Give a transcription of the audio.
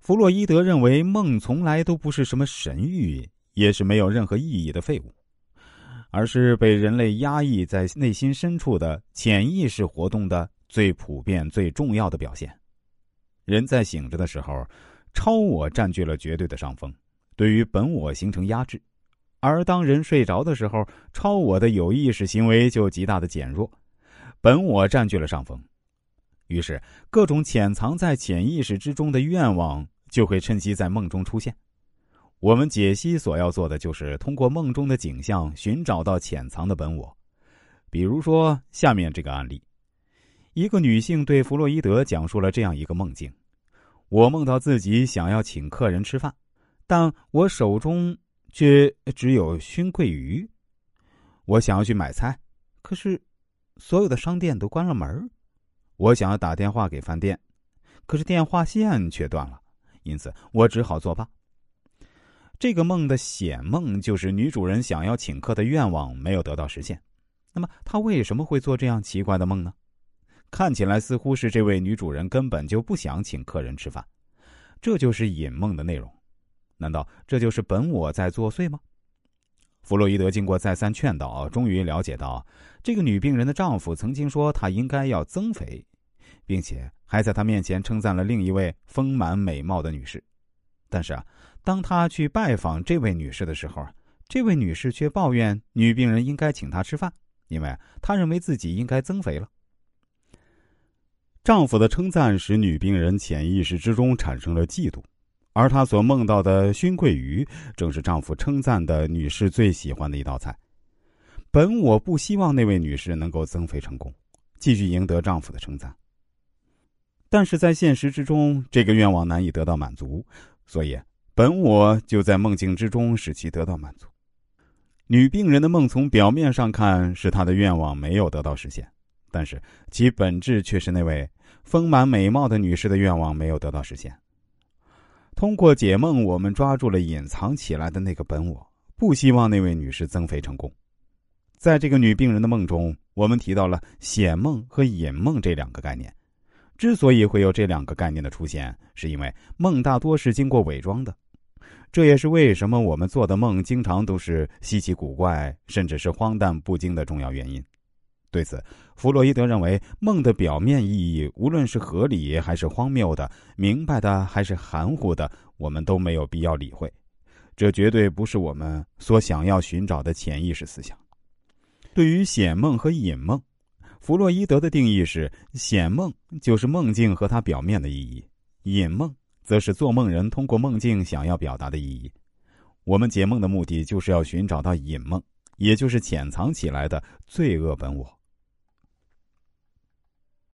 弗洛伊德认为，梦从来都不是什么神谕，也是没有任何意义的废物，而是被人类压抑在内心深处的潜意识活动的最普遍、最重要的表现。人在醒着的时候，超我占据了绝对的上风，对于本我形成压制；而当人睡着的时候，超我的有意识行为就极大的减弱，本我占据了上风。于是，各种潜藏在潜意识之中的愿望就会趁机在梦中出现。我们解析所要做的，就是通过梦中的景象寻找到潜藏的本我。比如说，下面这个案例：一个女性对弗洛伊德讲述了这样一个梦境：我梦到自己想要请客人吃饭，但我手中却只有熏桂鱼。我想要去买菜，可是所有的商店都关了门我想要打电话给饭店，可是电话线却断了，因此我只好作罢。这个梦的显梦就是女主人想要请客的愿望没有得到实现。那么她为什么会做这样奇怪的梦呢？看起来似乎是这位女主人根本就不想请客人吃饭，这就是隐梦的内容。难道这就是本我在作祟吗？弗洛伊德经过再三劝导，终于了解到，这个女病人的丈夫曾经说她应该要增肥。并且还在他面前称赞了另一位丰满美貌的女士，但是啊，当他去拜访这位女士的时候，这位女士却抱怨女病人应该请她吃饭，因为她认为自己应该增肥了。丈夫的称赞使女病人潜意识之中产生了嫉妒，而她所梦到的熏桂鱼正是丈夫称赞的女士最喜欢的一道菜。本我不希望那位女士能够增肥成功，继续赢得丈夫的称赞。但是在现实之中，这个愿望难以得到满足，所以本我就在梦境之中使其得到满足。女病人的梦从表面上看是她的愿望没有得到实现，但是其本质却是那位丰满美貌的女士的愿望没有得到实现。通过解梦，我们抓住了隐藏起来的那个本我，不希望那位女士增肥成功。在这个女病人的梦中，我们提到了显梦和隐梦这两个概念。之所以会有这两个概念的出现，是因为梦大多是经过伪装的，这也是为什么我们做的梦经常都是稀奇古怪，甚至是荒诞不经的重要原因。对此，弗洛伊德认为，梦的表面意义，无论是合理还是荒谬的，明白的还是含糊的，我们都没有必要理会。这绝对不是我们所想要寻找的潜意识思想。对于显梦和隐梦。弗洛伊德的定义是：显梦就是梦境和它表面的意义，隐梦则是做梦人通过梦境想要表达的意义。我们解梦的目的就是要寻找到隐梦，也就是潜藏起来的罪恶本我。